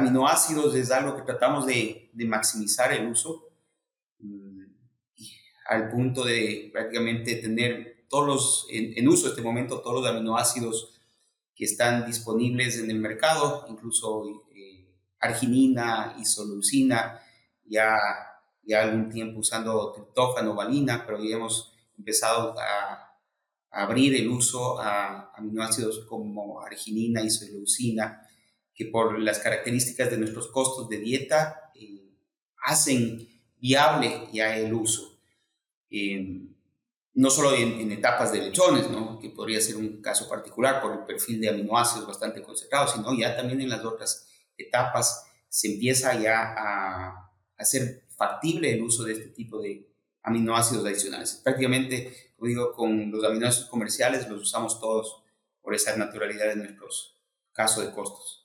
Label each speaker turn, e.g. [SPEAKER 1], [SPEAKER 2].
[SPEAKER 1] aminoácidos es algo que tratamos de, maximizar el uso mm, al punto de prácticamente tener todos los, en, uso este momento, todos los aminoácidos que están disponibles en el mercado, incluso eh, arginina, isoleucina, ya, ya algún tiempo usando triptófano, valina, pero ya hemos empezado a, abrir el uso a aminoácidos como arginina, isoleucina, que por las características de nuestros costos de dieta eh, hacen viable ya el uso. Eh, no solo en, etapas de lechones, ¿no? que podría ser un caso particular por el perfil de aminoácidos bastante concentrado, sino ya también en las otras etapas se empieza ya a hacer factible el uso de este tipo de aminoácidos adicionales. Prácticamente, como digo, con los aminoácidos comerciales los usamos todos por esa naturalidad de nuestros casos de costos.